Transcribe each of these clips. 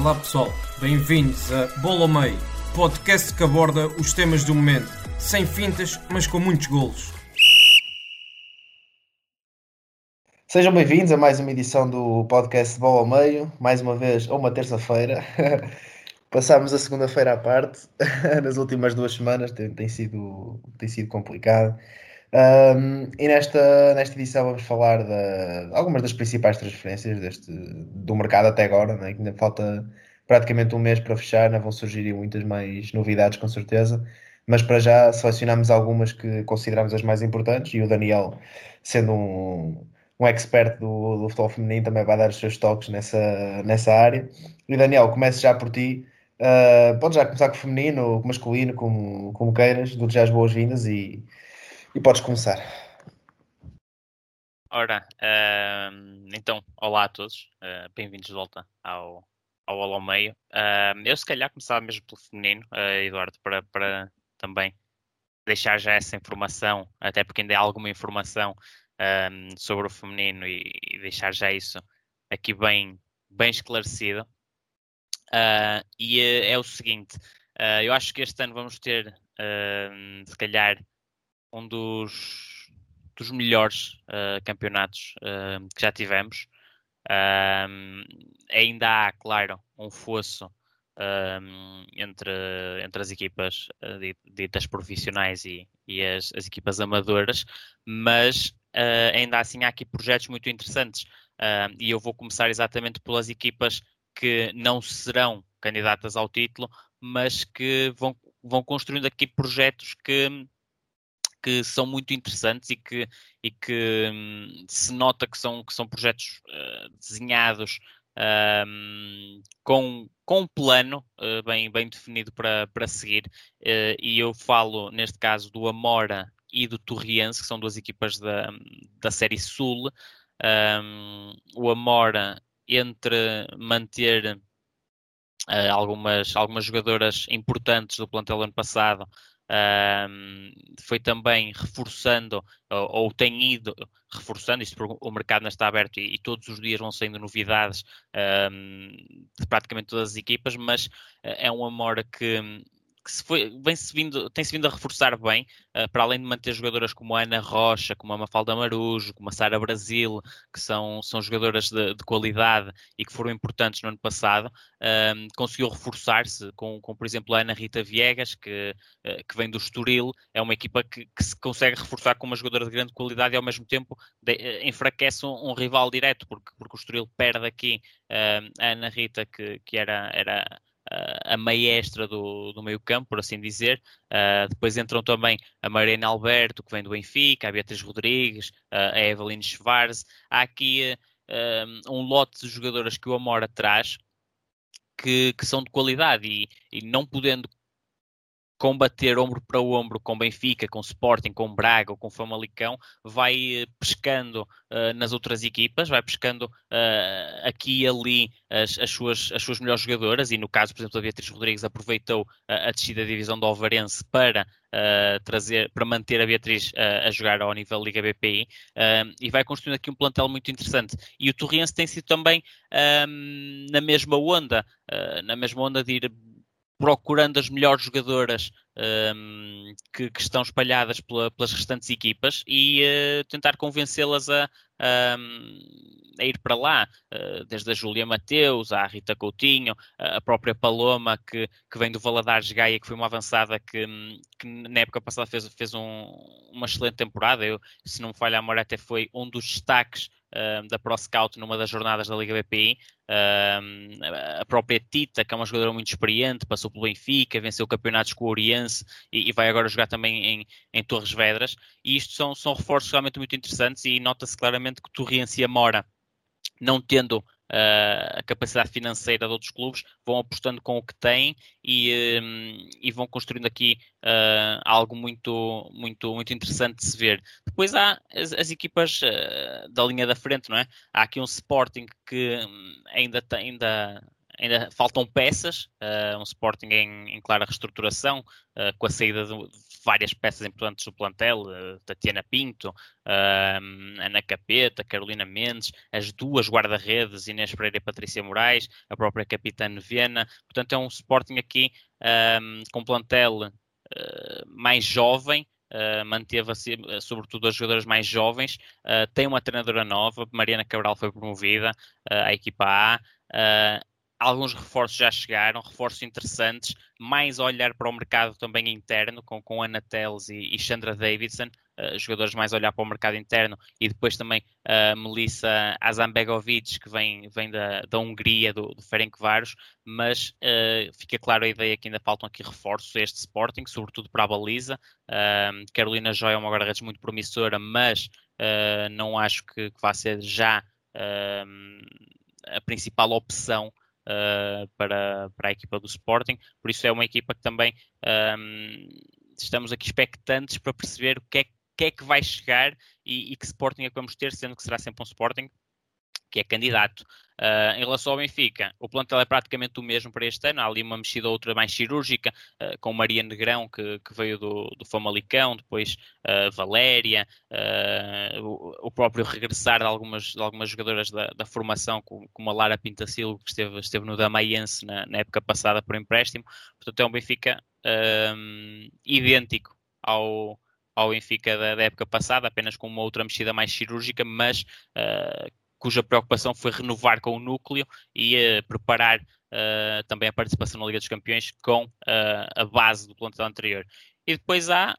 Olá pessoal, bem-vindos a Bola ao Meio, podcast que aborda os temas do momento, sem fintas, mas com muitos golos. Sejam bem-vindos a mais uma edição do podcast Bola ao Meio, mais uma vez, ou uma terça-feira. Passámos a segunda-feira à parte, nas últimas duas semanas, tem, tem sido, tem sido complicado. Um, e nesta, nesta edição vamos falar de algumas das principais transferências deste, do mercado até agora, né? que ainda falta praticamente um mês para fechar, ainda vão surgir muitas mais novidades com certeza, mas para já selecionamos algumas que consideramos as mais importantes e o Daniel, sendo um, um expert do, do futebol feminino, também vai dar os seus toques nessa, nessa área. E Daniel, comece já por ti. Uh, pode já começar com o feminino, com o masculino, como, como queiras, dou-te já as boas-vindas e, e podes começar. Ora, uh, então, olá a todos, uh, bem-vindos de volta ao, ao ao Meio. Uh, eu se calhar começava mesmo pelo feminino, Eduardo, para, para também deixar já essa informação, até porque ainda há alguma informação sobre o feminino e, e, deixar já isso aqui bem, bem esclarecido. e é o seguinte, eu acho que este ano vamos ter, se calhar, um dos, dos melhores uh, campeonatos uh, que já tivemos. Um, ainda há, claro, um fosso um, entre, entre as equipas uh, ditas profissionais e, e as, as, equipas amadoras, mas ainda assim há aqui projetos muito interessantes. e eu vou começar exatamente pelas equipas que não serão candidatas ao título, mas que vão, vão construindo aqui projetos que que são muito interessantes e que, e que hum, se nota que são, que são projetos uh, desenhados um, com, com um plano uh, bem, bem definido para, para seguir. Uh, e eu falo, neste caso, do Amora e do Torriense, que são duas equipas da, da Série Sul. Um, o Amora, entre manter uh, algumas, algumas jogadoras importantes do plantel ano passado, um, foi também reforçando, ou, ou, tem ido reforçando, isto porque o mercado não está aberto e, e todos os dias vão saindo novidades um, de praticamente todas as equipas, mas uh, é um Amora que que se foi, vem -se vindo, tem-se vindo a reforçar bem, uh, para além de manter jogadoras como a Ana Rocha, como a Mafalda Marujo, como a Sara Brasil, que são, são jogadoras de, de, qualidade e que foram importantes no ano passado, uh, conseguiu reforçar-se com, com, por exemplo, a Ana Rita Viegas, que, uh, que vem do Estoril, é uma equipa que, que, se consegue reforçar com uma jogadora de grande qualidade e ao mesmo tempo de, enfraquece um, um, rival direto, porque, porque o Estoril perde aqui a Ana Rita, que, que era, era a maestra do, do meio campo, por assim dizer. Uh, depois entram também a Mariana Alberto, que vem do Benfica, a Beatriz Rodrigues, uh, a Evelyn Schwarz. Há aqui uh, um lote de jogadoras que o Amora traz que, que são de qualidade e, e não podendo combater ombro para ombro com Benfica, com Sporting, com Braga ou com Famalicão, vai eh, pescando uh, nas outras equipas, vai pescando uh, aqui e ali as, as, suas, as suas melhores jogadoras, e no caso, por exemplo, a Beatriz Rodrigues aproveitou a, a descida da divisão do Alvarense para uh, trazer, para manter a Beatriz a jogar ao nível Liga BPI, e vai construindo aqui um plantel muito interessante. E o Torriense tem sido também na mesma onda, na mesma onda de ir procurando as melhores jogadoras um, que, que, estão espalhadas pela, pelas restantes equipas e uh, tentar convencê-las a, a, a, ir para lá, uh, desde a Júlia Mateus, à Rita Coutinho, a própria Paloma, que, que vem do Valadares Gaia, que foi uma avançada que, que na época passada fez, fez um, uma excelente temporada. Eu, se não me falha a memória, até foi um dos destaques da Pro Scout numa das jornadas da Liga BPI. Uh, a própria Tita, que é uma jogadora muito experiente, passou pelo Benfica, venceu campeonatos com o Oriense e, e vai agora jogar também em, em, Torres Vedras. E isto são, são reforços realmente muito interessantes e nota-se claramente que Torriense e Amora, não tendo a capacidade financeira de outros clubes, vão apostando com o que têm e, um, e vão construindo aqui uh, algo muito, muito, muito interessante de se ver. Depois há as, as equipas uh, da linha da frente, não é? Há aqui um Sporting que hum, ainda, ainda ainda faltam peças, uh, um Sporting em, em clara reestruturação, uh, com a saída de, várias peças importantes do plantel, uh, Tatiana Pinto, Ana Capeta, Carolina Mendes, as duas guarda-redes, Inês Pereira e Patrícia Moraes, a própria capitã Viena. Portanto, é um Sporting aqui com plantel mais jovem, Uh, manteve uh, sobretudo as jogadoras mais jovens, uh, tem uma treinadora nova, Mariana Cabral foi promovida à equipa A, alguns reforços já chegaram, reforços interessantes, mais olhar para o mercado também interno, com, com Ana Teles e, e Chandra Davidson, uh, jogadores mais olhar para o mercado interno, e depois também a uh, Melissa Azambegovic, que vem, vem da, da Hungria, do, do Ferencváros, mas uh, fica claro a ideia que ainda faltam aqui reforços a este Sporting, sobretudo para a baliza. Carolina Joy é uma guarda-redes muito promissora, mas não acho que, que vá ser já a principal opção uh, para, para a equipa do Sporting. Por isso é uma equipa que também um, estamos aqui expectantes para perceber o que é, que, é que vai chegar e, e que Sporting é que vamos ter, sendo que será sempre um Sporting que é candidato. Uh, em relação ao Benfica, o plantel é praticamente o mesmo para este ano. Há ali uma mexida outra mais cirúrgica, uh, com Maria Negrão, que, que veio do, do Famalicão, depois uh, Valéria, o, o, próprio regressar de algumas, de algumas jogadoras da, da formação, como, como a Lara Pintacilo, que esteve, esteve no Damaiense na, na, época passada por empréstimo. Portanto, é um Benfica idêntico ao, ao Benfica da, da, época passada, apenas com uma outra mexida mais cirúrgica, mas uh, cuja preocupação foi renovar com o núcleo e uh, preparar uh, também a participação na Liga dos Campeões com uh, a base do plantel anterior. E depois há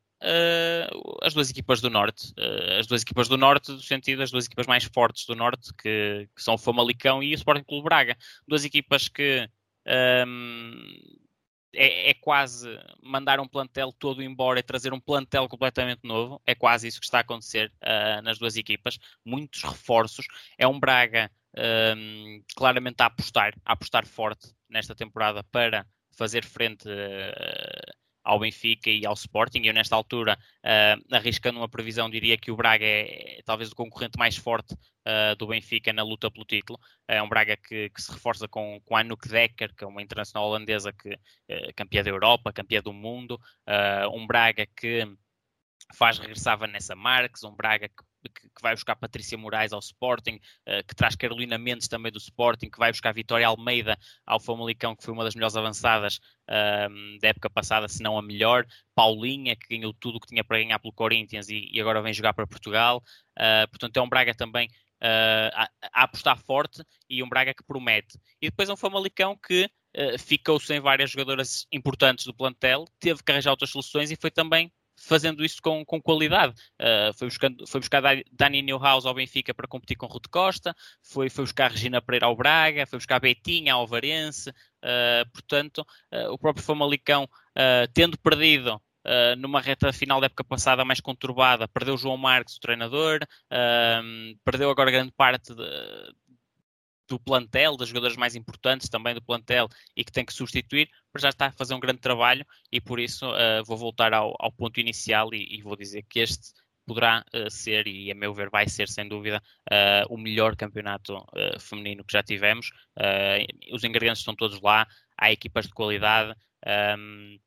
as duas equipas do Norte, as duas equipas do Norte, no sentido as duas equipas mais fortes do Norte, que, que são o Famalicão e o Sporting Clube Braga. Duas equipas que um, é, é, quase mandar um plantel todo embora e trazer um plantel completamente novo. É quase isso que está a acontecer uh, nas duas equipas. Muitos reforços. É um Braga um, claramente a apostar, a apostar forte nesta temporada para fazer frente uh, ao Benfica e ao Sporting. Eu, nesta altura, uh, arriscando uma previsão, diria que o Braga é, é talvez o concorrente mais forte uh, do Benfica na luta pelo título. É um Braga que, que se reforça com, com a Anouk Decker, que é uma internacional holandesa que uh, campeã da Europa, campeã do mundo. um Braga que faz regressar Vanessa Marques, um Braga que que, que, vai buscar Patrícia Moraes ao Sporting, uh, que traz Carolina Mendes também do Sporting, que vai buscar Vitória Almeida ao Famalicão, que foi uma das melhores avançadas uh, da época passada, se não a melhor. Paulinha, que ganhou tudo o que tinha para ganhar pelo Corinthians e, e agora vem jogar para Portugal. Uh, portanto, é um Braga também a, a, apostar forte e um Braga que promete. E depois é um Famalicão que ficou sem várias jogadoras importantes do plantel, teve que arranjar outras soluções e foi também fazendo isso com, com qualidade. Uh, foi, buscando, foi buscar Dani Newhouse ao Benfica para competir com Ruth Costa, foi, foi buscar Regina Pereira ao Braga, foi buscar Betinha ao Varense, uh, portanto, uh, o próprio Famalicão, tendo perdido Uh, numa reta final da época passada mais conturbada, perdeu João Marques, o treinador, uh, perdeu agora grande parte do plantel, das jogadoras mais importantes também do plantel e que tem que substituir, mas já está a fazer um grande trabalho e por isso uh, vou voltar ao, ao ponto inicial e, e, vou dizer que este poderá uh, ser, e a meu ver vai ser sem dúvida, uh, o melhor campeonato feminino que já tivemos. os ingredientes estão todos lá, há equipas de qualidade. Um,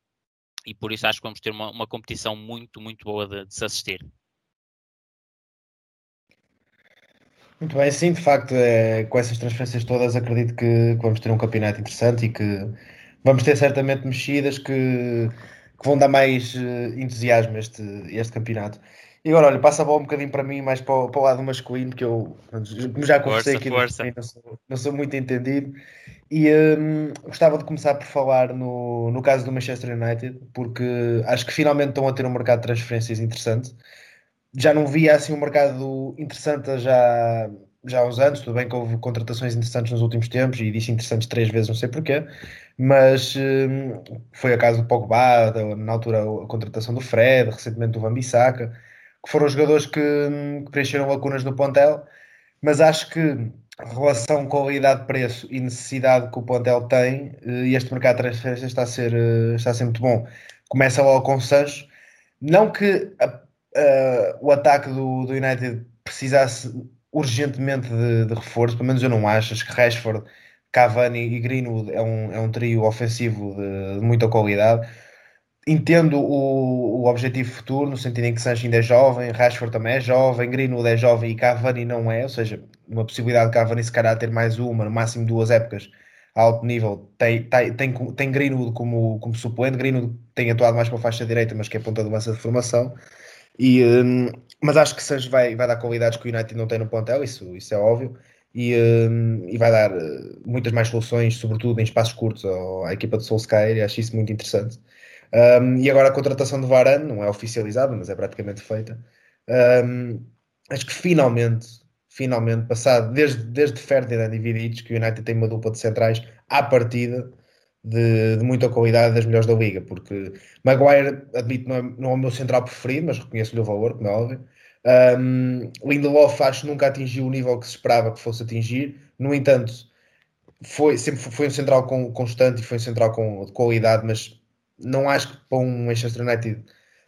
e por isso acho que vamos ter uma, uma competição muito, muito boa de, de se assistir. Muito bem, sim, de facto, é, com essas transferências todas, acredito que, que, vamos ter um campeonato interessante e que vamos ter certamente mexidas que, que vão dar mais uh, entusiasmo a este, este campeonato. E agora, olha, passa a bola um bocadinho para mim, mais para o, para o lado masculino, que eu, como já conversei aqui, força. Não, sou, não sou muito entendido. E um, gostava de começar por falar no, no caso do Manchester United, porque acho que finalmente estão a ter um mercado de transferências interessante já não via assim um mercado interessante já, já há uns anos. Tudo bem que houve contratações interessantes nos últimos tempos e disse interessantes três vezes, não sei porquê, mas hum, foi a caso do Pogba, na altura a contratação do Fred, recentemente do Van Bissaka, que foram jogadores que, hum, que preencheram lacunas no plantel. Mas acho que relação qualidade-preço e necessidade que o plantel tem, eh, este mercado de transferências está a ser, eh, está a ser muito bom. Começa logo com o Sancho. Não que a, a, o ataque do, do United precisasse urgentemente de, de, reforço, pelo menos eu não acho. Acho que Rashford, Cavani e Greenwood é um, é um trio ofensivo de, de muita qualidade. Entendo o, o objetivo futuro, no sentido em que Sancho ainda é jovem, Rashford também é jovem, Greenwood é jovem e Cavani não é, ou seja, uma possibilidade de Cavani se calhar ter mais uma, no máximo duas épocas a alto nível, tem, tem, tem, tem Greenwood como, como suplente, Greenwood tem atuado mais para a faixa direita, mas que é ponta de massa de formação, e, um, mas acho que Sancho vai, vai dar qualidades que o United não tem no plantel, isso, isso é óbvio, e, um, e vai dar uh, muitas mais soluções, sobretudo em espaços curtos, à equipa de Solskjaer, e acho isso muito interessante. Um, e agora a contratação de Varane não é oficializada, mas é praticamente feita. Um, acho que finalmente, finalmente, passado desde, desde Ferdinand e Vidic, que o United tem uma dupla de centrais à partida de, de muita qualidade das melhores da liga, porque Maguire, admito, não é, não é o meu central preferido, mas reconheço-lhe o valor, como é óbvio. Um, Lindelof acho nunca atingiu o nível que se esperava que fosse atingir. No entanto, foi, sempre foi um central com, constante e foi um central com, de qualidade, mas não acho que para um Manchester United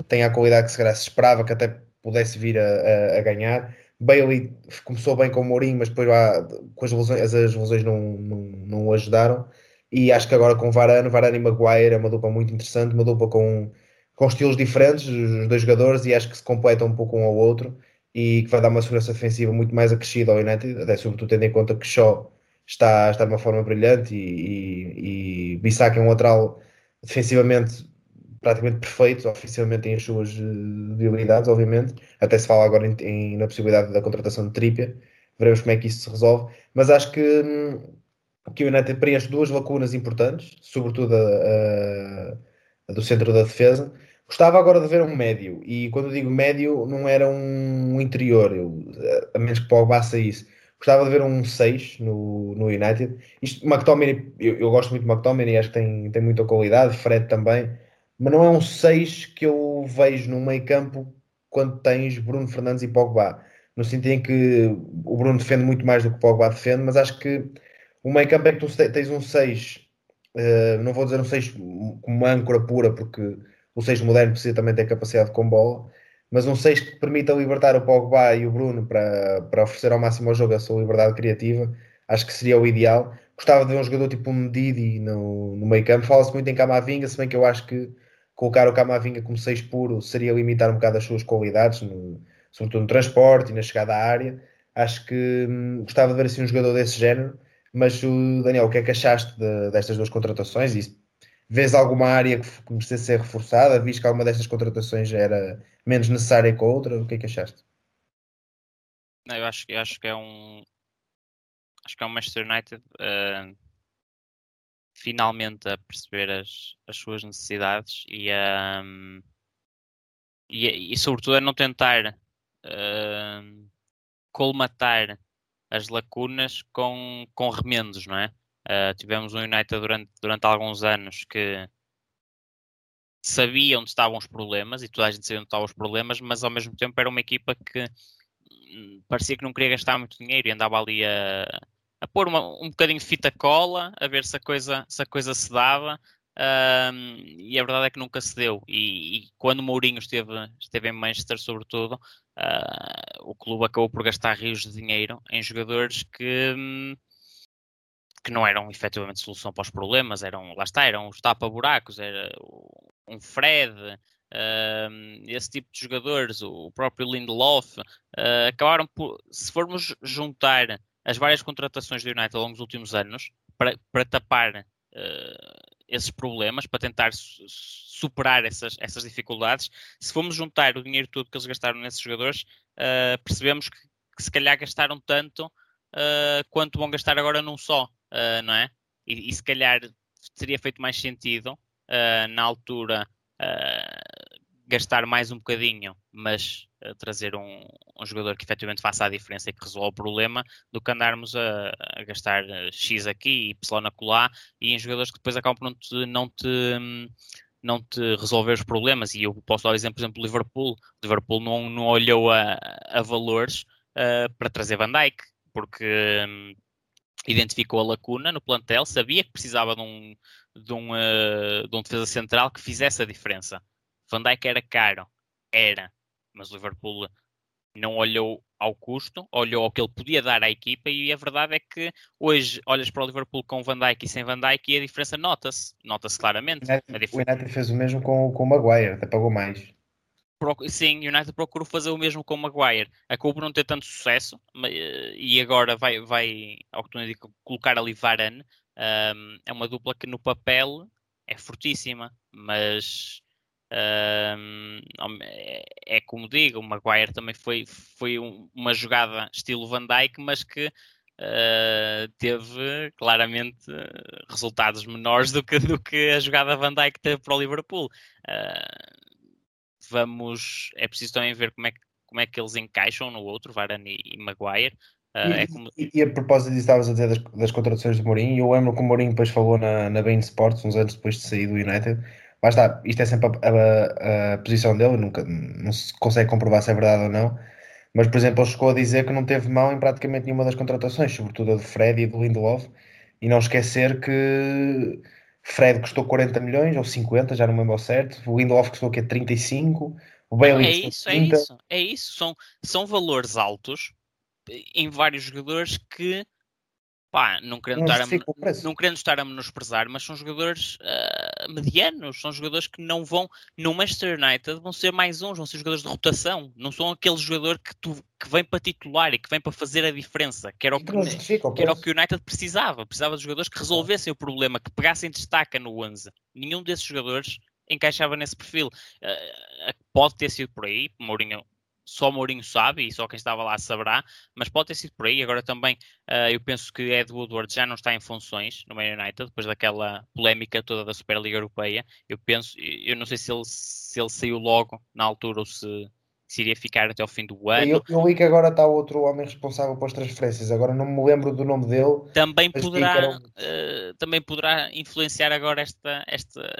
tenha a qualidade que se, se esperava que até pudesse vir a, a, a, ganhar. Bailey começou bem com o Mourinho, mas depois lá, com as lesões, as, as lesões não, não, não o ajudaram. E acho que agora com Varane, Varane e Maguire é uma dupla muito interessante, uma dupla com, com estilos diferentes, os dois jogadores, e acho que se completam um pouco um ao outro e que vai dar uma segurança defensiva muito mais acrescida ao United, até sobretudo tendo em conta que Shaw está, está de uma forma brilhante e, e, e Bissac é um lateral defensivamente praticamente perfeito, ofensivamente tem as suas eh, debilidades, obviamente. Até se fala agora em, em, na possibilidade da contratação de Trippier. Veremos como é que isso se resolve. Mas acho que, hum, que o United preenche duas lacunas importantes, sobretudo a, a, a, do centro da defesa. Gostava agora de ver um médio, e quando digo médio, não era um interior, eu, a menos que Pogba saísse Gostava de ver um 6 no, no United. Isto, McTominay, eu, eu gosto muito de McTominay, acho que tem, tem muita qualidade, Fred também, mas não é um 6 que eu vejo no meio campo quando tens Bruno Fernandes e Pogba. No sentido em que o Bruno defende muito mais do que o Pogba defende, mas acho que o meio campo é que tu tens um 6, uh, eh, não vou dizer um 6 como âncora pura, porque o 6 moderno precisa também ter capacidade com bola, mas um 6 que permita libertar o Pogba e o Bruno para, para oferecer ao máximo ao jogo a sua liberdade criativa, acho que seria o ideal. Gostava de ver um jogador tipo um Didi no, no meio campo. Fala-se muito em Camavinga, se bem que eu acho que colocar o Camavinga como 6 puro seria limitar um bocado as suas qualidades, no, sobretudo no transporte e na chegada à área. Acho que hum, gostava de ver assim um jogador desse género. Mas o Daniel, o que é que achaste de, destas duas contratações? E vês alguma área que precisa ser reforçada? Viste que alguma destas contratações era menos necessária que a outra? O que é que achaste? Não, eu acho, eu acho que é um acho que é um Manchester United uh, finalmente a perceber as, as suas necessidades e, um, e, e sobretudo a não tentar uh, colmatar as lacunas com, com remendos, não é? Uh, tivemos um United durante, durante alguns anos que sabia onde estavam os problemas e toda a gente sabia onde estavam os problemas, mas ao mesmo tempo era uma equipa que hum, parecia que não queria gastar muito dinheiro e andava ali a, a pôr uma, um bocadinho de fita cola, a ver se a coisa se, a coisa se dava. Um, e a verdade é que nunca se deu. E, e quando Mourinho esteve, esteve em Manchester, sobretudo, uh, o clube acabou por gastar rios de dinheiro em jogadores que, hum, que não eram efetivamente solução para os problemas, eram, lá está, eram os tapa-buracos, era um Fred, uh, esse tipo de jogadores, o próprio Lindelof, uh, acabaram por, se formos juntar as várias contratações do United ao longo dos últimos anos para, para tapar uh, esses problemas, para tentar superar essas, essas dificuldades, se formos juntar o dinheiro todo que eles gastaram nesses jogadores, percebemos que, que, se calhar gastaram tanto quanto vão gastar agora num só uh, não é? E, e, se calhar teria feito mais sentido uh, na altura uh, gastar mais um bocadinho, mas trazer um, um, jogador que efetivamente faça a diferença e que resolva o problema, do que andarmos a, a gastar X aqui e Y acolá e em jogadores que depois acabam por não te, não te não te resolver os problemas. E eu posso dar o exemplo, por exemplo, do Liverpool. Liverpool não, não olhou a, a valores uh, para trazer Van Dijk porque hum, identificou a lacuna no plantel, sabia que precisava de um, de um, uh, de um defesa central que fizesse a diferença. Van Dijk era caro, era, mas o Liverpool não olhou ao custo, olhou ao que ele podia dar à equipa e a verdade é que hoje olhas para o Liverpool com Van Dijk e sem Van Dijk e a diferença nota-se, nota-se claramente. O United, o United fez o mesmo com, com o Maguire, até pagou mais. Sim, o United procurou fazer o mesmo com o Maguire. Acabou por não ter tanto sucesso e agora vai, vai ao que tu indico, colocar ali Varane. Um, é uma dupla que no papel é fortíssima, mas um, é, é, como digo, o Maguire também foi, foi uma jogada estilo Van Dijk, mas que uh, teve claramente resultados menores do que, do que a jogada Van Dijk teve para o Liverpool. Uh, vamos. É preciso também ver como é que, como é que eles encaixam no outro, Varane e, e Maguire. Uh, e, é como... e, e, a propósito disso, estavas a dizer das, das contratações de Mourinho, eu lembro que o Mourinho depois falou na, na Bein Sports, uns anos depois de sair do United. Lá está, isto é sempre a, a, a posição dele, nunca não se consegue comprovar se é verdade ou não. Mas, por exemplo, ele chegou a dizer que não teve mão em praticamente nenhuma das contratações, sobretudo a de Fred e do Lindelof. E não esquecer que Fred custou 40 milhões ou 50, já não me lembro certo. O Lindelof custou que é 35. O Bailey é isso, 30. é isso, é isso. São, são valores altos em vários jogadores que pá, não querendo, não estar a, não querendo estar a menosprezar, mas são jogadores uh, medianos, são jogadores que não vão no Manchester United, vão ser mais uns, vão ser jogadores de rotação, não são aquele jogador que, tu, que vem para titular e que vem para fazer a diferença, que era o que, que, era o, que o United precisava, precisava de jogadores que resolvessem o problema, que pegassem destaca no 11. Nenhum desses jogadores encaixava nesse perfil. Uh, pode ter sido por aí, Mourinho só Mourinho sabe e só quem estava lá saberá, mas pode ter sido por aí. Agora também uh, eu penso que Ed Woodward já não está em funções no Man United, depois daquela polémica toda da Superliga Europeia. Eu penso, eu não sei se ele, se ele saiu logo na altura ou se, se iria ficar até o fim do ano. Eu, eu li que agora está outro homem responsável pelas transferências, agora não me lembro do nome dele. Também poderá, um... uh, também poderá influenciar agora esta, esta,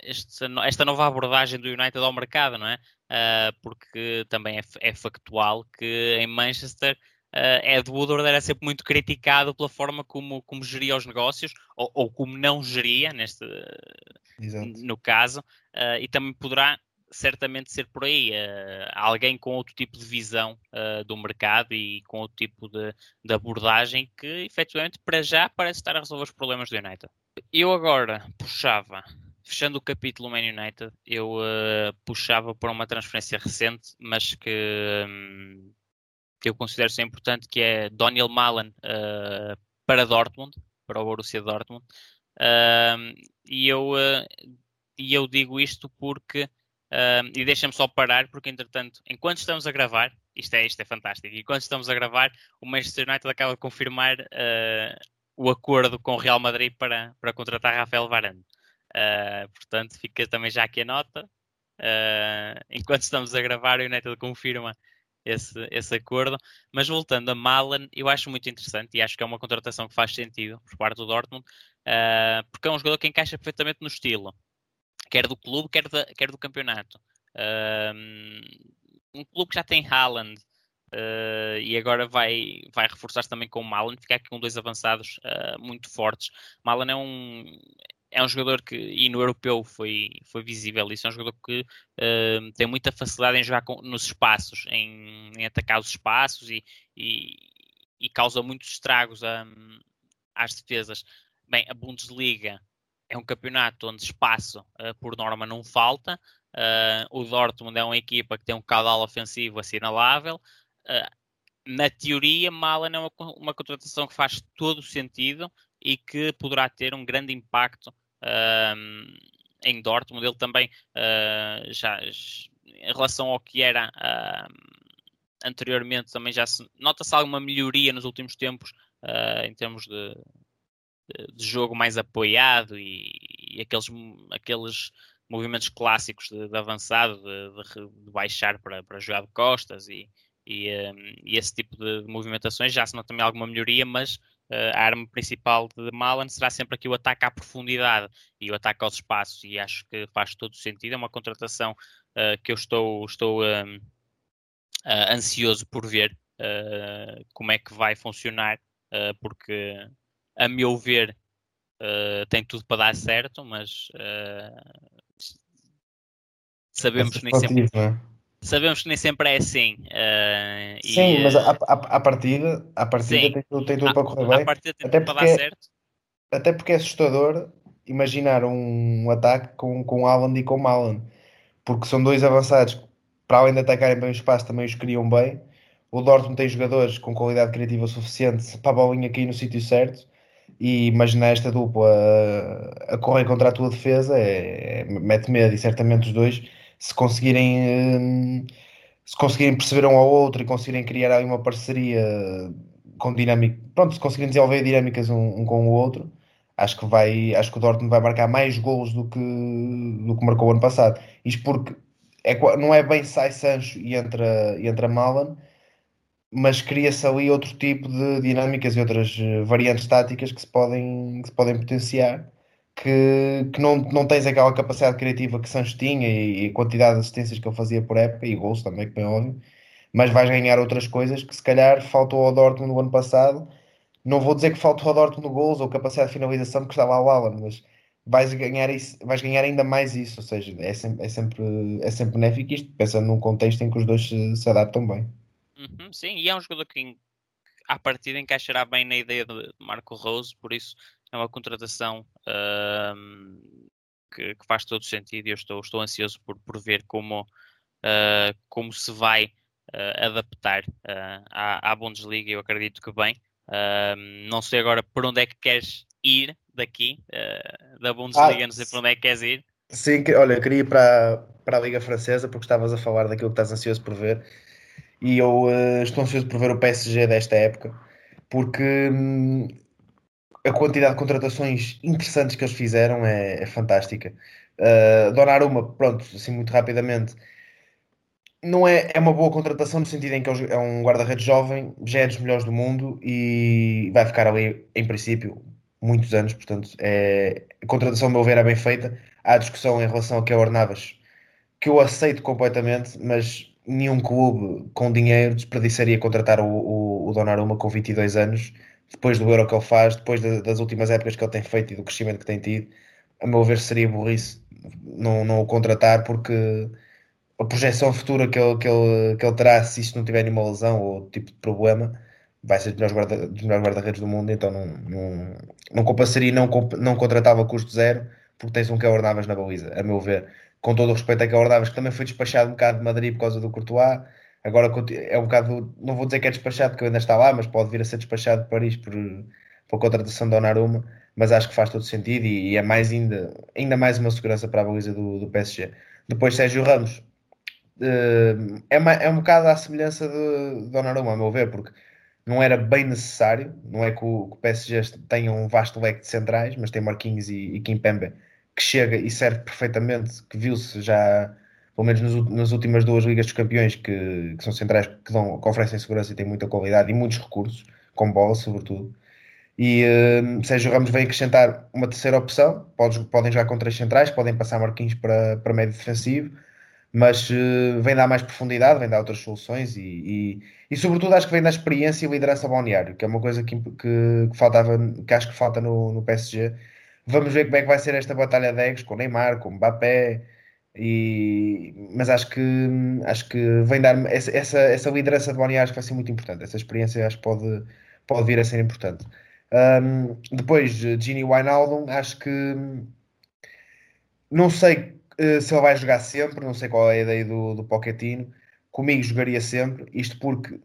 esta, esta nova abordagem do United ao mercado, não é? Uh, porque também é, é, factual que em Manchester uh, Ed Woodward era sempre muito criticado pela forma como, como geria os negócios ou, ou como não geria, neste, no caso, uh, e também poderá certamente ser por aí uh, alguém com outro tipo de visão do mercado e com outro tipo de, de, abordagem que efetivamente para já parece estar a resolver os problemas do United. Eu agora puxava fechando o capítulo Man United, eu uh, puxava para uma transferência recente, mas que, um, eu considero ser importante, que é Daniel Malan uh, para Dortmund, para o Borussia Dortmund. Uh, e, eu, e eu digo isto porque, e deixa-me só parar, porque entretanto, enquanto estamos a gravar, isto é, isto é fantástico, enquanto estamos a gravar, o Manchester United acaba de confirmar o acordo com o Real Madrid para, para contratar Rafael Varane. Uh, portanto, fica também já aqui a nota. Uh, enquanto estamos a gravar, o United confirma esse, esse acordo. Mas voltando a Malan, eu acho muito interessante e acho que é uma contratação que faz sentido por parte do Dortmund, uh, porque é um jogador que encaixa perfeitamente no estilo, quer do clube, quer, da, quer do campeonato. um clube que já tem Haaland, Uh, e agora vai, vai reforçar-se também com o Malan, ficar aqui com dois avançados uh, muito fortes. Malan é um, é um jogador que, e no europeu foi, foi visível isso, é um jogador que uh, tem muita facilidade em jogar com, nos espaços, em, em, atacar os espaços e, e, e causa muitos estragos a, às defesas. Bem, a Bundesliga é um campeonato onde espaço, uh, por norma, não falta. Uh, o Dortmund é uma equipa que tem um caudal ofensivo assinalável. na teoria, Malen é uma, uma contratação que faz todo o sentido e que poderá ter um grande impacto em Dortmund. Ele também uh, já em relação ao que era anteriormente também já se nota-se alguma melhoria nos últimos tempos uh, em termos de, de, de, jogo mais apoiado e, e, aqueles, aqueles movimentos clássicos de, de avançado, de, baixar para, para jogar de costas e, e, um, e, esse tipo de movimentações já se nota também alguma melhoria, mas a arma principal de Malan será sempre aqui o ataque à profundidade e o ataque aos espaços, e acho que faz todo sentido. É uma contratação uh, que eu estou, estou um, uh, ansioso por ver uh, como é que vai funcionar, porque a meu ver tem tudo para dar certo, mas sabemos que nem sempre. É? Sabemos que nem sempre é assim. Sim, e, mas a, a, a, partida, a partida sim, tem, tudo, tem tudo a, para correr bem. A partida tem até tudo porque, para dar certo. Até porque é assustador imaginar um ataque com, com Alan e com Malan, porque são dois avançados que, para além de atacarem bem o espaço, também os criam bem o Dortmund tem jogadores com qualidade criativa suficiente para a bolinha cair no sítio certo e imaginar esta dupla a, a correr contra a tua defesa é, é, mete medo e certamente os dois se conseguirem hum, se conseguirem perceber um ao outro e conseguirem criar ali uma parceria com dinâmica, pronto, se conseguirem desenvolver dinâmicas um, um, com o outro, acho que vai, acho que o Dortmund vai marcar mais gols do que do que marcou o ano passado. Isto porque é, não é bem sai Sancho e entra, e entra Malan, mas cria-se ali outro tipo de dinâmicas e outras eh, variantes táticas que se podem, que se podem potenciar, que, que não, não tens aquela capacidade criativa que Santos tinha e, e a quantidade de assistências que ele fazia por época e gols também, que bem óbvio, mas vais ganhar outras coisas que se calhar faltou ao Dortmund no ano passado. Não vou dizer que faltou ao Dortmund gols ou capacidade de finalização porque estava ao Alan, mas vais ganhar, isso, vais ganhar ainda mais isso, ou seja, é sempre, é sempre, é sempre benéfico isto, pensando num contexto em que os dois se, se adaptam bem. Uhum, sim, e é um jogador que à partida encaixará bem na ideia de Marco Rose, por isso é uma contratação uh, que, que, faz todo sentido e eu estou, estou ansioso por, por ver como, uh, como se vai uh, adaptar à, à Bundesliga, eu acredito que bem. não sei agora por onde é que queres ir daqui, da Bundesliga, ah, não sei por onde é que queres ir. Sim, olha, eu queria ir para, para a Liga Francesa porque estavas a falar daquilo que estás ansioso por ver e eu uh, estou ansioso por ver o PSG desta época, porque hum, a quantidade de contratações interessantes que eles fizeram é, é fantástica. Uh, Donnarumma, pronto, assim muito rapidamente, não é, é uma boa contratação no sentido em que é um guarda-redes jovem, já é dos melhores do mundo e vai ficar ali, em princípio, muitos anos, portanto, é, a contratação, ao meu ver, é bem feita. Há discussão em relação a Keor Navas, que eu aceito completamente, mas nenhum clube com dinheiro desperdiçaria contratar o, o, o Donnarumma com 22 anos, depois do Euro que ele faz, depois de, das últimas épocas que ele tem feito e do crescimento que tem tido. A meu ver, seria burrice não, não o contratar, porque a projeção futura que ele, que, ele, que ele terá, se isto não tiver nenhuma lesão ou tipo de problema, vai ser dos melhores guarda-redes guarda do mundo, então não, não, não compensaria, não, não contratava custo zero, porque tens um Keylor Navas na baliza, a meu ver com todo o respeito a que Ordavas, que também foi despachado um bocado de Madrid por causa do Courtois. Agora é um bocado, não vou dizer que é despachado porque ainda está lá, mas pode vir a ser despachado de Paris por, por contratação de Donnarumma, mas acho que faz todo sentido e, e, é mais ainda, ainda mais uma segurança para a baliza do, do PSG. Depois Sérgio Ramos uh, é, uma, é um bocado à semelhança de, de Donnarumma, a meu ver, porque não era bem necessário, não é que o, que o PSG tenha um vasto leque de centrais, mas tem Marquinhos e, e Kimpembe que chega e serve perfeitamente, que viu-se já, pelo menos nas, nas, últimas duas Ligas dos Campeões, que, que são centrais que, dão, que oferecem segurança e têm muita qualidade e muitos recursos, com bola, sobretudo. E uh, Sérgio Ramos vem acrescentar uma terceira opção. Podes, podem jogar com três centrais, podem passar Marquinhos para, para médio defensivo, mas uh, vem dar mais profundidade, vem dar outras soluções e, e, e, sobretudo, acho que vem dar experiência e liderança balneário, que é uma coisa que, que, que faltava, que acho que falta no, no PSG Vamos ver como é que vai ser esta batalha de egos com Neymar, com Mbappé. E, mas acho que acho que vem dar essa, essa, essa liderança de que vai ser muito importante. Essa experiência acho que pode, pode vir a ser importante. Um, depois, Gini Wijnaldum, acho que não sei uh, se ele vai jogar sempre, não sei qual é a ideia do, do Pochettino. Comigo jogaria sempre, isto porque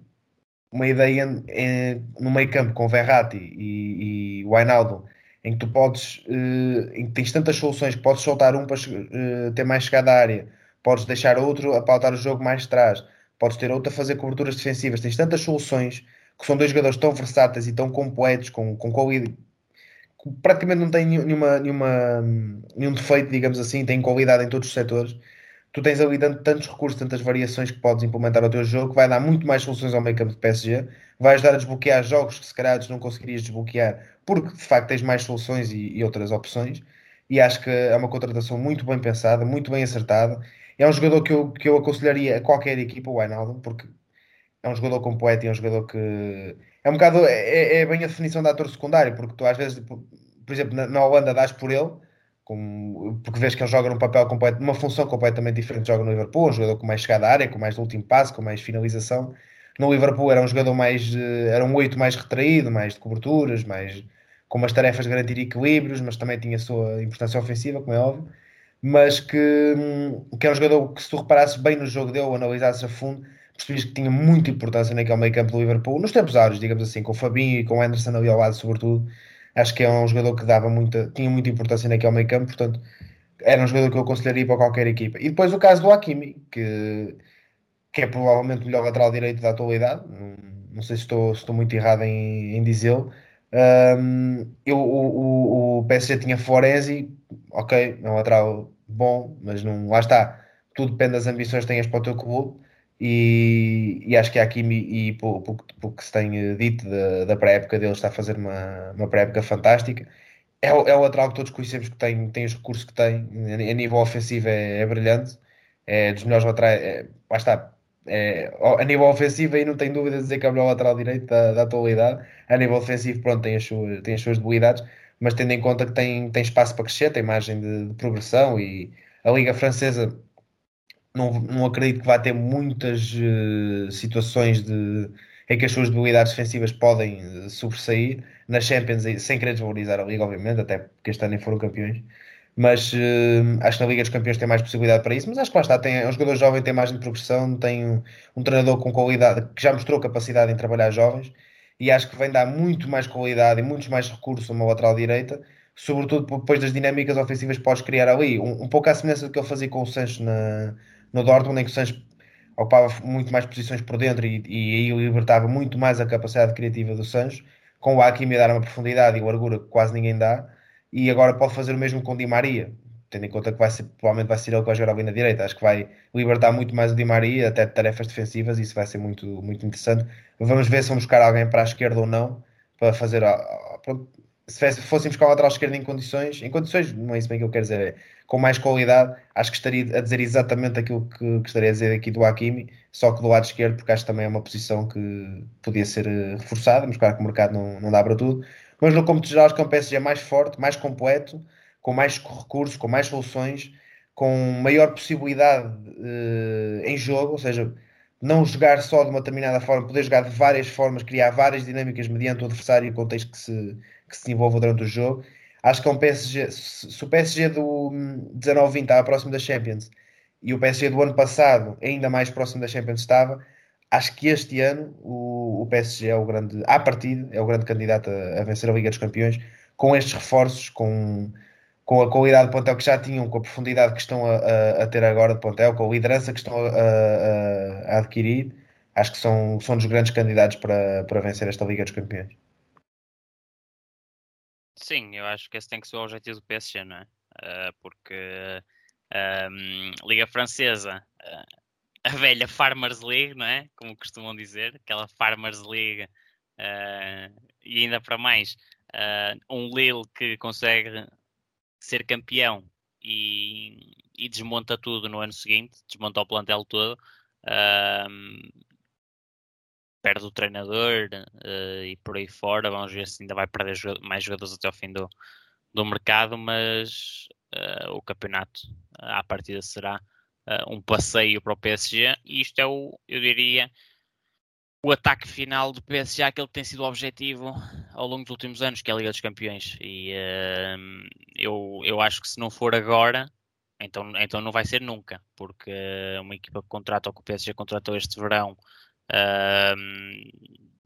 uma ideia em, no meio campo com Verratti e, e Wijnaldum em que tu podes, uh, em que tens tantas soluções que podes soltar um para uh, ter mais chegada à área, podes deixar outro a pautar o jogo mais atrás, podes ter outro a fazer coberturas defensivas, tens tantas soluções que são dois jogadores tão versáteis e tão completos, com, com qualidade, praticamente não têm nenhuma, nenhuma, nenhum defeito, digamos assim, têm qualidade em todos os setores. Tu tens ali tantos recursos, tantas variações que podes implementar ao teu jogo, que vai dar muito mais soluções ao meio campo de PSG, vai ajudar a desbloquear jogos que se calhar não conseguirias desbloquear porque de facto tens mais soluções e, e, outras opções. E acho que é uma contratação muito bem pensada, muito bem acertada. É um jogador que eu, que eu aconselharia a qualquer equipa, o Wijnaldum, porque é um jogador completo e é um jogador que é um bocado é, é bem a definição de ator secundário, porque tu às vezes, por exemplo, na, na Holanda dás por ele, porque vês que ele joga num papel completo, numa função completamente diferente, joga no Liverpool, um jogador com mais chegada à área, com mais último passo, com mais finalização. No Liverpool era um jogador mais, eh, era um oito mais retraído, mais de coberturas, mais com umas tarefas de garantir equilíbrios, mas também tinha a sua importância ofensiva, como é óbvio. Mas que, hum, que é um jogador que, se tu reparasses bem no jogo dele, analisasses a fundo, percebias que tinha muita importância naquele meio campo do Liverpool, nos tempos áureos, digamos assim, com o Fabinho e com o Anderson ali ao lado, sobretudo. Acho que é um jogador que dava muita, tinha muita importância naquele meio campo, portanto, era um jogador que eu aconselharia para qualquer equipa. E depois o caso do Hakimi, que, que é provavelmente o melhor lateral direito da atualidade, não, sei se estou, se estou muito errado em, em dizê-lo. Um, eu, o, o, o PSG tinha Florenzi, ok, é um lateral bom, mas não, lá está, tudo depende das ambições que tenhas para o teu clube. E, e, acho que há aqui, e pelo, que se tem dito da, da pré-época dele, está a fazer uma, uma pré-época fantástica. É, é o lateral que todos conhecemos que tem, tem os recursos que tem, a nível ofensivo é, é brilhante, é dos melhores laterais, é, lá está, é, a nível ofensivo aí não tenho dúvida de dizer que é o melhor lateral direito da, da atualidade, a nível defensivo pronto, tem as suas, tem as suas debilidades, mas tendo em conta que tem, tem espaço para crescer, tem margem de, de progressão e a Liga Francesa não, não acredito que vá ter muitas uh, situações de, em que as suas debilidades defensivas podem uh, sobressair. Na Champions, sem querer desvalorizar a Liga, obviamente, até porque este ano nem foram campeões. Mas uh, acho que na Liga dos Campeões tem mais possibilidade para isso. Mas acho que lá está, tem, é um jogador jovem, tem margem de progressão, tem um, um treinador com qualidade que já mostrou capacidade em trabalhar jovens e acho que vem dar muito mais qualidade e muitos mais recursos a uma lateral direita, sobretudo depois das dinâmicas ofensivas que podes criar ali. Um, um pouco à semelhança do que ele fazia com o Sancho na, no Dortmund, em que o Sancho ocupava muito mais posições por dentro e, aí libertava muito mais a capacidade criativa do Sancho, com o Hakimi a dar uma profundidade e largura que quase ninguém dá, e agora pode fazer o mesmo com o Di Maria, tendo em conta que vai ser, provavelmente vai ser ele que vai jogar ali na direita, acho que vai libertar muito mais o Di Maria, até de tarefas defensivas, e isso vai ser muito, muito interessante. Vamos ver se vamos buscar alguém para a esquerda ou não, para fazer, pronto, se fôssemos com a lateral esquerda em condições, em condições, não é isso bem que eu quero dizer, é com mais qualidade, acho que estaria a dizer exatamente aquilo que gostaria de dizer aqui do Hakimi, só que do lado esquerdo, porque acho que também é uma posição que podia ser eh, reforçada, mas claro que o mercado não, não dá para tudo. Mas no cômputo geral, acho que é um PSG mais forte, mais completo, com mais recursos, com mais soluções, com maior possibilidade uh, em jogo, ou seja, não jogar só de uma determinada forma, poder jogar de várias formas, criar várias dinâmicas mediante o adversário e o contexto que se, que se desenvolva durante o jogo Acho que é um PSG. Se o PSG do 19-20 estava próximo da Champions e o PSG do ano passado ainda mais próximo da Champions estava, acho que este ano o, o PSG é o grande, à partida, é o grande candidato a, a, vencer a Liga dos Campeões com estes reforços, com, com a qualidade de plantel que já tinham, com a profundidade que estão a, a, a ter agora de plantel, com a liderança que estão a, adquirir. Acho que são, são dos grandes candidatos para, para vencer esta Liga dos Campeões. Sim, eu acho que esse tem que ser o objetivo do PSG, não é? Uh, porque um, Liga Francesa, uh, a velha Farmers League, não é? Como costumam dizer, aquela Farmers League, uh, e ainda para mais, um Lille que consegue ser campeão e, e, desmonta tudo no ano seguinte, desmonta o plantel todo perde o treinador uh, e por aí fora. Vamos ver se ainda vai perder mais jogadores até o fim do, do mercado, mas uh, o campeonato à partida será uh, um passeio para o PSG e isto é o, eu diria, o ataque final do PSG, aquele que tem sido o objetivo ao longo dos últimos anos, que é a Liga dos Campeões. E eu, eu acho que se não for agora, então, então não vai ser nunca, porque uma equipa que contrata ou que o PSG contratou este verão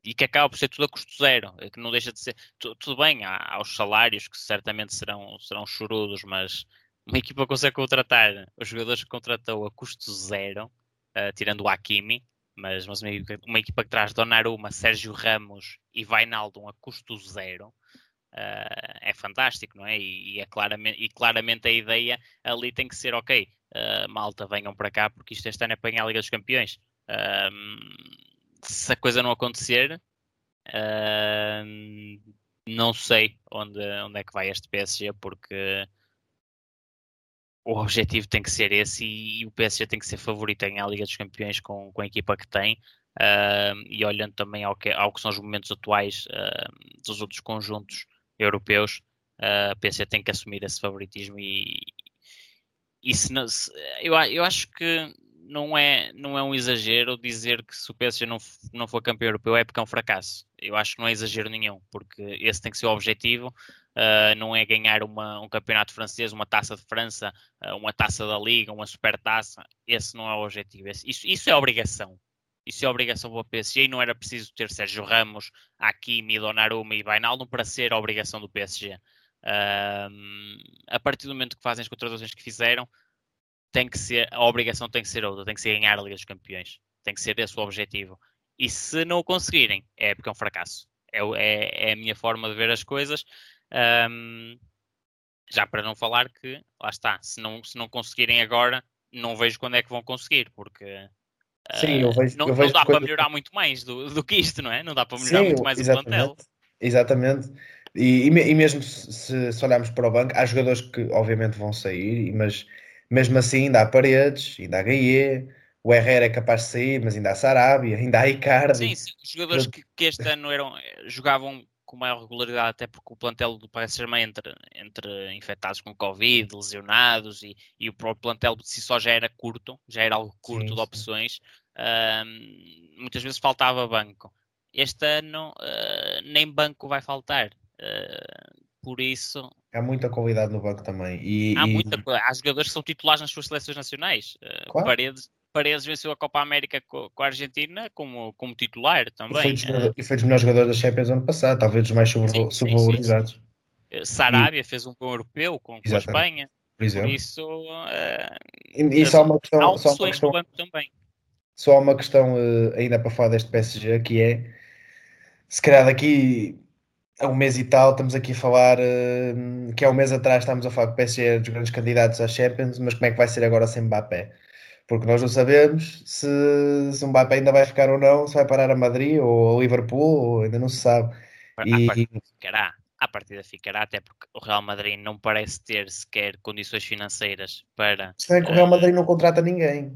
e que acaba por ser tudo a custo zero, é que não deixa de ser. Tudo bem, há, há os salários que certamente serão, serão chorudos, mas uma equipa consegue contratar os jogadores que contratou a custo zero, uh, tirando o Hakimi, mas, mas uma, equipa, uma equipa que traz Donnarumma, Sérgio Ramos e Vainaldo a custo zero. Uh, é fantástico, não é? E, e, é claramente, e claramente a ideia ali tem que ser ok, uh, malta, venham para cá porque isto este ano é para a Liga dos Campeões. Um, se a coisa não acontecer, um, não sei onde, onde é que vai este PSG, porque o objetivo tem que ser esse e, e, o PSG tem que ser favorito em a Liga dos Campeões com, com a equipa que tem. uh, e olhando também ao que, ao que são os momentos atuais uh, dos outros conjuntos europeus, uh, a PC tem que assumir esse favoritismo e, e se não, se, eu, eu acho que não é, não é um exagero dizer que se o PSG não, não for campeão europeu é porque é um fracasso. Eu acho que não é exagero nenhum, porque esse tem que ser o objetivo, uh, não é ganhar uma, um campeonato francês, uma taça de França, uh, uma taça da Liga, uma super taça. Esse não é o objetivo. Esse, isso, isso é obrigação. Isso é obrigação para o PSG e não era preciso ter Sérgio Ramos, Hakimi, Donnarumma e Bainaldo para ser a obrigação do PSG. Uh, a partir do momento que fazem as contratações que fizeram, tem que ser, a obrigação tem que ser outra, tem que ser ganhar a Liga dos Campeões. Tem que ser esse o objetivo. E se não o conseguirem, é porque é um fracasso. É, é, é a minha forma de ver as coisas. Um, já para não falar que, lá está, se não, se não conseguirem agora, não vejo quando é que vão conseguir, porque Sim, eu vejo, não, eu vejo não dá para melhorar muito mais do, do que isto, não é? Não dá para melhorar Sim, muito mais o plantel. Exatamente. E, e, mesmo se, se, olharmos para o banco, há jogadores que obviamente vão sair, mas mesmo assim ainda há Paredes, ainda há Gaie, o Herrera é capaz de sair, mas ainda há Sarabia, ainda há Icardi. Sim, sim. jogadores que, que, este ano eram, jogavam com maior regularidade, até porque o plantel do Paris Saint-Germain entre, entre infectados com Covid, lesionados e, e o próprio plantel de si só já era curto, já era algo curto sim, de opções, uh, muitas vezes faltava banco. Este ano uh, nem banco vai faltar. Uh, por isso. Há muita qualidade no banco também. E, há, e... Muita, há jogadores que são titulares nas suas seleções nacionais. Uh, claro. Paredes, Paredes venceu a Copa América com, a Argentina como, como titular também. E foi, dos, uh, e foi dos melhores jogadores da Champions ano passado, talvez dos mais subvalorizados. Sarabia e... fez um bom europeu com, com a Espanha. Por, exemplo. por isso, uh, e, e só uma questão, há só uma questão, no banco também. Só uma questão ainda para falar deste PSG que é se calhar daqui há um mês e tal, estamos aqui a falar uh, que há um mês atrás estávamos a falar que o PSG é dos grandes candidatos à Champions, mas como é que vai ser agora sem Mbappé? Porque nós não sabemos se, se o Mbappé ainda vai ficar ou não, se vai parar a Madrid ou a Liverpool, ou ainda não se sabe. E... partida ficará, à partida ficará, até porque o Real Madrid não parece ter sequer condições financeiras para. Se é que o Real Madrid não contrata ninguém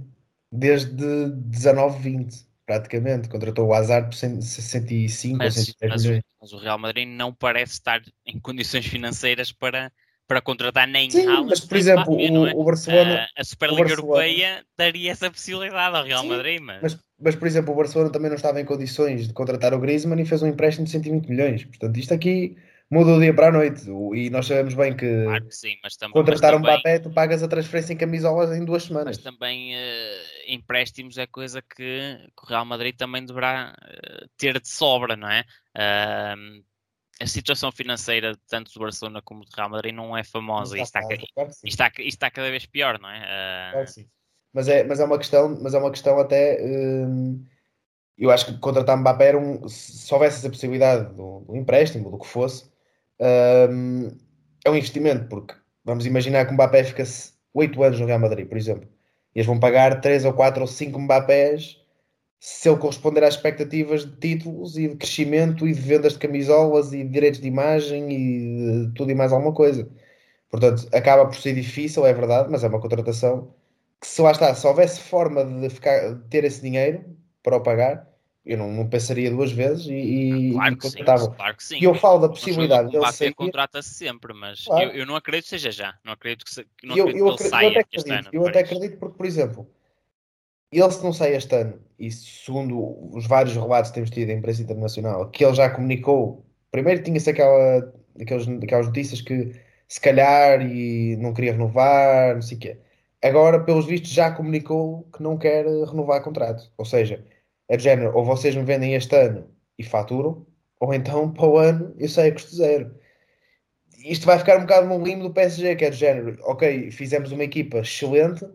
desde 19, 20 praticamente. Contratou o Hazard por 65 mas, ou 110 mas, milhões. Mas o Real Madrid não parece estar em condições financeiras para, para contratar nem Sim, Haaland, mas por exemplo, o, é? o, Barcelona... A, a Superliga Europeia daria essa possibilidade ao Real Sim, Madrid, mas... mas... mas... por exemplo, o Barcelona também não estava em condições de contratar o Griezmann e fez um empréstimo de 120 milhões. Portanto, isto aqui muda do dia para a noite. E nós sabemos bem que, claro que sim, mas também, contratar mas um Mbappé, tu pagas a transferência em camisolas em duas semanas. Mas também uh, empréstimos é coisa que, que, o Real Madrid também deverá uh, ter de sobra, não é? Uh, a situação financeira tanto do Barcelona como do Real Madrid não é famosa e está, claro está, está, cada vez pior, não é? Claro mas é, mas é uma questão, mas é uma questão até hum, eu acho que contratar Mbappé era um, se houvesse essa possibilidade do, do empréstimo, do que fosse, um, é um investimento, porque vamos imaginar que o Mbappé fica 8 anos no Real Madrid, por exemplo, e eles vão pagar 3 ou 4 ou 5 Mbappés se ele corresponder às expectativas de títulos e de crescimento e de vendas de camisolas e de direitos de imagem e tudo e mais alguma coisa. Portanto, acaba por ser difícil, é verdade, mas é uma contratação que se lá está, se houvesse forma de, ficar, de ter esse dinheiro para o pagar, eu não, não pensaria duas vezes e, e, claro, que sim, claro sim. E eu falo da possibilidade dele sair... contrata-se sempre, mas claro. eu, eu, não acredito que seja já. Não acredito que, se, não eu, acredito eu, que ele saia eu até este ano. Eu até acredito porque, por exemplo, ele se não sai este ano, e segundo os vários relatos que temos tido em imprensa internacional, que ele já comunicou, primeiro tinha-se aquela, aquelas, aquelas notícias que se calhar e não queria renovar, não sei o quê. Agora, pelos vistos, já comunicou que não quer renovar contrato. Ou seja, é de género, ou vocês me vendem este ano e faturam, ou então para o ano eu saio a custo zero. Isto vai ficar um bocado no limbo do PSG, que é de género, ok, fizemos uma equipa excelente,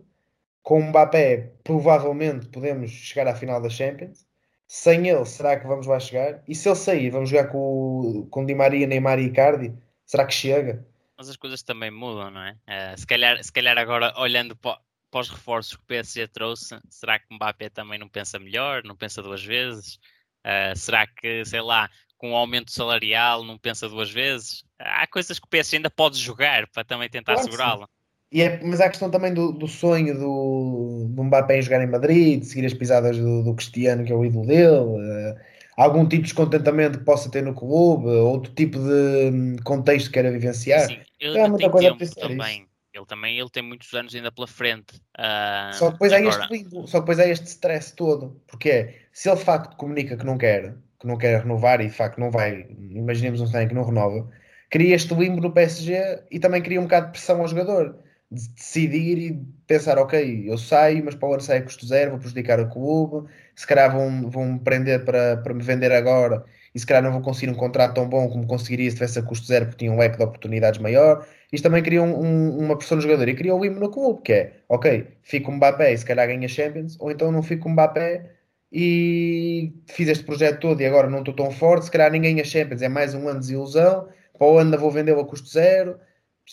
com o Mbappé provavelmente podemos chegar à final da Champions, sem ele, será que vamos lá chegar? E se ele sair, vamos jogar com, com Di Maria, Neymar e Icardi? Será que chega? Mas as coisas também mudam, não é? Uh, se, calhar, se calhar agora, olhando para, para os reforços que o PSG trouxe, será que o Mbappé também não pensa melhor, não pensa duas vezes? Uh, será que, sei lá, com o um aumento salarial não pensa duas vezes? Há coisas que o PSG ainda pode jogar para também tentar claro segurá-lo. E é, mas há a questão também do, do sonho do, do Mbappé em jogar em Madrid, de seguir as pisadas do, do Cristiano, que é o ídolo dele, uh, algum tipo de descontentamento que possa ter no clube, outro tipo de hum, contexto que queira vivenciar. Sim, ele há muita coisa a pensar também. Ele também ele tem muitos anos ainda pela frente. Uh, Só depois há agora, este limbo, só depois há este stress todo, porque é, se ele de facto comunica que não quer, que não quer renovar e de facto não vai, imaginemos um cenário que não renova, cria este limbo no PSG e também cria um bocado de pressão ao jogador de decidir e pensar, ok, eu saio, mas para o ano saio custo zero, vou prejudicar o clube, se calhar vão, vão me prender para, para me vender agora e se calhar não vou conseguir um contrato tão bom como conseguiria se tivesse a custo zero porque tinha um leque de oportunidades maior. Isto também cria um, um, uma pressão no jogador e cria um limbo no clube, que é, ok, fico o Mbappé e se calhar ganha Champions, ou então não fico o Mbappé e fiz este projeto todo e agora não estou tão forte, se calhar ninguém a Champions, é mais um ano de desilusão, para o ano vou vendê-lo a custo zero.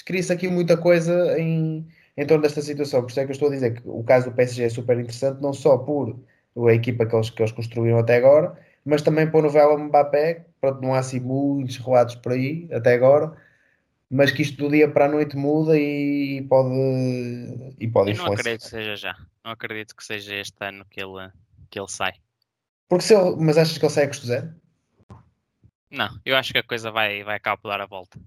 Cria-se aqui muita coisa em, em torno desta situação. Por isso é que eu estou a dizer que o caso do PSG é super interessante, não só por a equipa que eles, que eles construíram até agora, mas também para o novela Mbappé, pronto, não há assim muitos relatos por aí até agora, mas que isto do dia para a noite muda e pode e pode eu não acredito que seja já. Não acredito que seja este ano que ele, que ele sai. Porque se ele, mas achas que ele sai a custo zero? Não, eu acho que a coisa vai, vai cá dar a volta.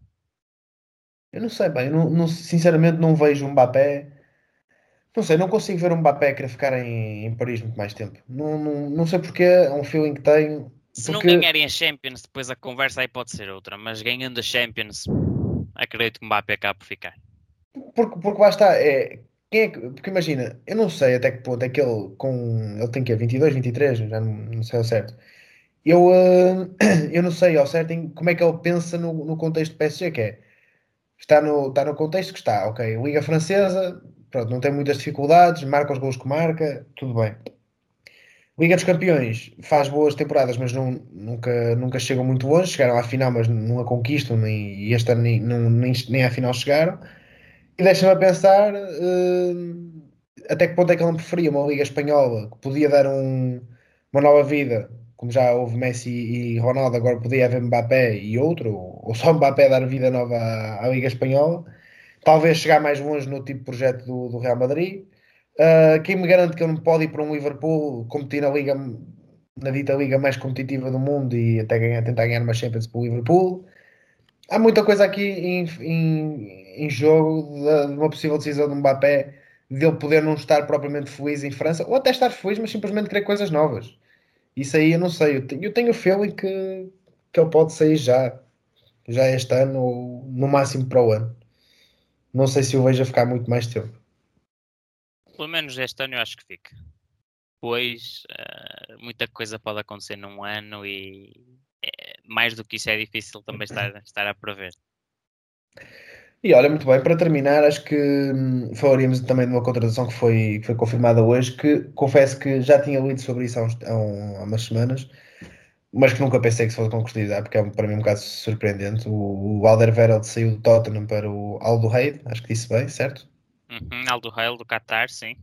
Eu não sei bem, eu não, não, sinceramente não vejo um Mbappé. Não sei, não consigo ver um Mbappé querer ficar em, em Paris muito mais tempo. Não, não, não sei porque, é um feeling que tenho. Se porque... não ganharem a Champions, depois a conversa aí pode ser outra, mas ganhando a Champions, acredito que o Mbappé acaba por ficar. Porque, porque lá está, é, quem é que, porque imagina, eu não sei até que ponto é que ele com. Ele tem que 22, 23, já não, não sei ao certo. Eu, uh, eu não sei ao certo em, como é que ele pensa no, no contexto do PSG, que é está no, está no contexto que está, ok. Liga Francesa, pronto, não tem muitas dificuldades, marca os gols que marca, tudo bem. Liga dos Campeões faz boas temporadas, mas não, nunca, nunca chegam muito longe. Chegaram à final, mas não a conquistam, nem, e este ano nem, nem, nem à final chegaram. E deixa-me a pensar uh, até que ponto é que ele preferia uma Liga Espanhola que podia dar um, uma nova vida como já houve Messi e Ronaldo, agora podia haver Mbappé e outro, ou só Mbappé dar vida nova à, à Liga Espanhola. Talvez chegar mais longe no tipo de projeto do, do Real Madrid. Uh, quem me garante que ele não pode ir para um Liverpool competir na liga na dita liga mais competitiva do mundo e até ganhar, tentar ganhar uma Champions para o Liverpool. Há muita coisa aqui em, em, em jogo de, de uma possível decisão de Mbappé de ele poder não estar propriamente feliz em França, ou até estar feliz, mas simplesmente querer coisas novas. Isso aí eu não sei. Eu tenho, eu tenho o feeling que, que ele pode sair já. Já este ano ou no máximo para o ano. Não sei se o vejo a ficar muito mais tempo. Pelo menos este ano eu acho que fica. Pois uh, muita coisa pode acontecer num ano e é, mais do que isso é difícil também estar, estar a prever. E olha, muito bem, para terminar, acho que hum, falaríamos também de uma contratação que foi, que foi confirmada hoje, que confesso que já tinha lido sobre isso há, uns, há, um, há umas semanas, mas que nunca pensei que se fosse concretizar, porque é para mim um bocado surpreendente. O, o Alderweireld saiu do Tottenham para o Aldo Reid, acho que disse bem, certo? Uhum, Aldo Reid do Qatar, sim.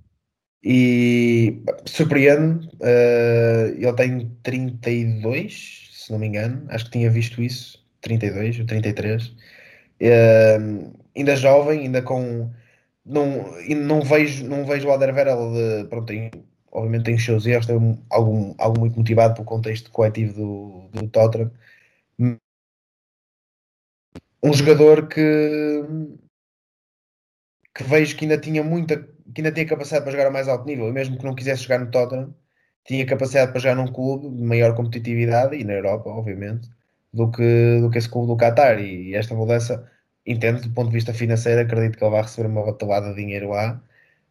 E surpreende, uh, ele tem 32, se não me engano, acho que tinha visto isso, 32 ou 33 Uh, ainda jovem, ainda com. Não, não vejo, não vejo o Alderweireld, pronto, tem, obviamente tem os seus erros, tem algo, algo muito motivado pelo contexto coletivo do, do Tottenham. Um jogador que, que vejo que ainda tinha muita, que ainda tinha capacidade para jogar a mais alto nível, e mesmo que não quisesse jogar no Tottenham, tinha capacidade para jogar num clube de maior competitividade e na Europa, obviamente do que, do que esse clube do Qatar. E esta mudança, entendo do ponto de vista financeiro, acredito que ele vai receber uma batelada de dinheiro lá,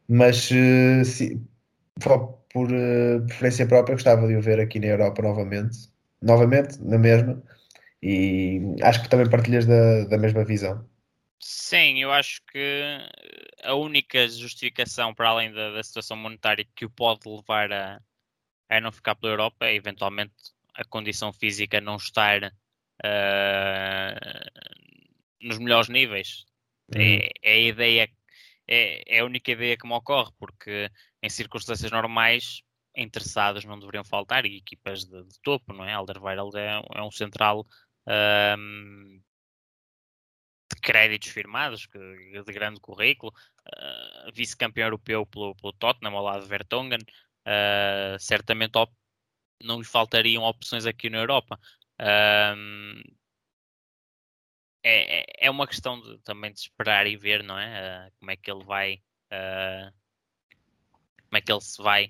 mas eh, se, por uh, preferência própria, gostava de o ver aqui na Europa novamente, novamente, na mesma, e acho que também partilhas da, da mesma visão. Sim, eu acho que a única justificação para além da, da situação monetária que o pode levar a, a não ficar pela Europa é eventualmente a condição física não estar uh, nos melhores níveis. É, uhum. é, a ideia, é, é, a única ideia que me ocorre, porque em circunstâncias normais interessados não deveriam faltar e equipas de, de topo, não é? Alderweireld é, é um central um, créditos firmados, de grande currículo, uh, vice-campeão europeu pelo, pelo Tottenham ao lado de Vertonghen, uh, certamente não lhe faltariam opções aqui na Europa. Uh, é, é uma questão de, também de esperar e ver, não é? como é que ele vai como é que ele se vai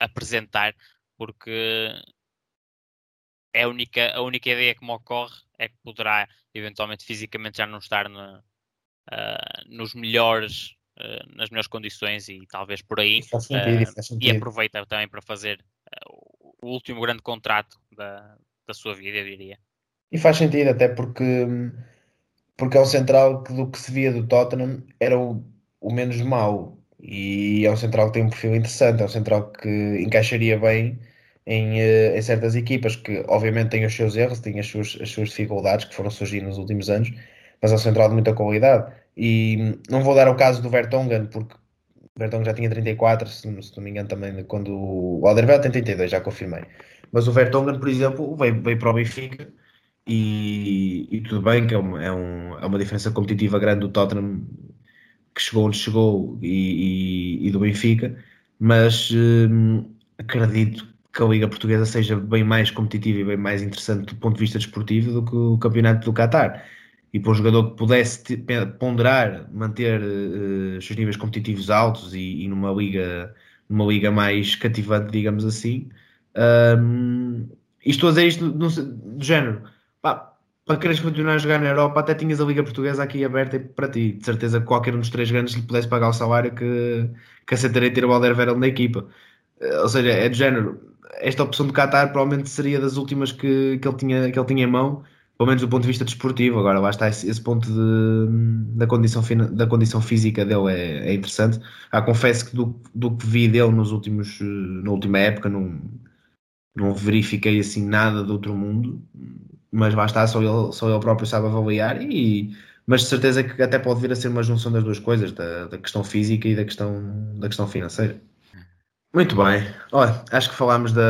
apresentar, porque é a única, a única ideia que me ocorre é que poderá eventualmente fisicamente já não estar no, uh, nos melhores, uh, nas melhores condições e talvez por aí. Sentido, uh, e aproveita também para fazer o último grande contrato da, da sua vida, eu diria. E faz sentido, até porque, porque é um central que do que se via do Tottenham era o, o menos mau. E é um central que tem um perfil interessante, é um central que encaixaria bem em, eh, em, certas equipas que obviamente têm os seus erros, têm as suas, as suas dificuldades que foram surgindo nos últimos anos, mas é um central de muita qualidade. E não vou dar o caso do Vertonghen, porque o Vertonghen já tinha 34, se, se não me engano também, quando o Alderweireld tem 32, já confirmei. Mas o Vertonghen, por exemplo, veio, veio para o Benfica e, e tudo bem que é, uma, é, um, é uma diferença competitiva grande do Tottenham que chegou onde chegou e, e, e do Benfica, mas hum, acredito que a Liga Portuguesa seja bem mais competitiva e bem mais interessante do ponto de vista desportivo do que o campeonato do Qatar. E para um jogador que pudesse ponderar, manter uh, os seus níveis competitivos altos e, e, numa liga numa liga mais cativante, digamos assim, um, e estou a dizer isto do, do género, pá, para quereres continuar a jogar na Europa, até tinhas a Liga Portuguesa aqui aberta para ti. De certeza que qualquer um dos três grandes lhe pudesse pagar o salário que, que aceitaria ter o Alderweireld na equipa. Uh, ou seja, é do género, esta opção do Qatar provavelmente seria das últimas que, que, ele, tinha, que ele tinha em mão, pelo menos do ponto de vista desportivo. Agora, lá está esse, esse ponto de, da, condição, da condição física dele é, é interessante. Ah, confesso que do, do que vi dele nos últimos, na última época, não, não verifiquei assim nada do outro mundo, mas está, só ele, só ele próprio sabe avaliar. E, mas de certeza que até pode vir a ser uma junção das duas coisas, da, da questão física e da questão, da questão financeira. Muito bem. Olha, acho que falámos de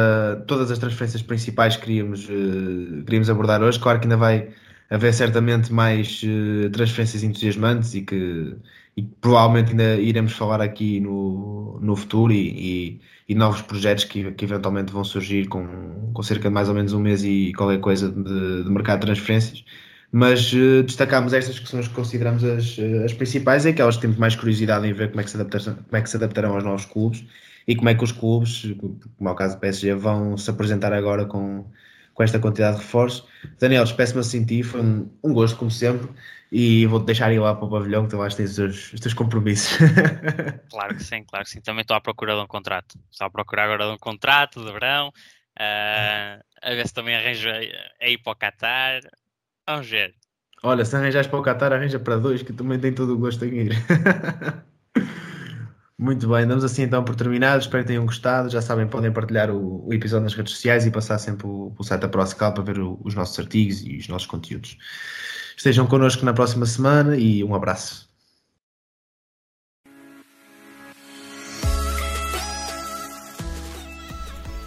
todas as transferências principais que queríamos, uh, queríamos abordar hoje. Claro que ainda vai haver certamente mais uh, transferências entusiasmantes e que, e provavelmente ainda iremos falar aqui no, no futuro e, e, e novos projetos que, que eventualmente vão surgir com, com cerca de mais ou menos um mês e qualquer coisa de, de mercado de transferências. Mas uh, destacamos estas que são as que consideramos as, as principais e aquelas que temos mais curiosidade em ver como é que se como é que se adaptarão aos novos clubes e como é que os clubes, como é o caso do PSG, vão se apresentar agora com, com esta quantidade de reforços. Daniel, assim de ti, foi um, um, gosto, como sempre, e vou-te deixar ir lá para o pavilhão, que tu vais ter os teus, os teus compromissos. claro que sim, claro que sim. Também estou à procura de um contrato. Estou à procura agora de um contrato de verão, uh, a ver se também arranjo a ir para o Qatar. Vamos ver. Olha, se arranjas para o Qatar, arranja para dois, que também tem todo o gosto em ir. Muito bem, damos assim então por terminado. Espero que tenham gostado. Já sabem, podem partilhar o, o episódio nas redes sociais e passar sempre o, o site da ProScal para ver o, os nossos artigos e os nossos conteúdos. Estejam connosco na próxima semana e um abraço.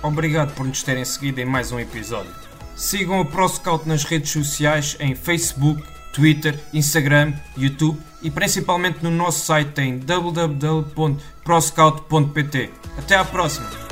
Obrigado por nos terem seguido em mais um episódio. Sigam o ProScout nas redes sociais em Facebook, Twitter, Instagram, YouTube e principalmente no nosso site em www.proscout.pt. Até à próxima!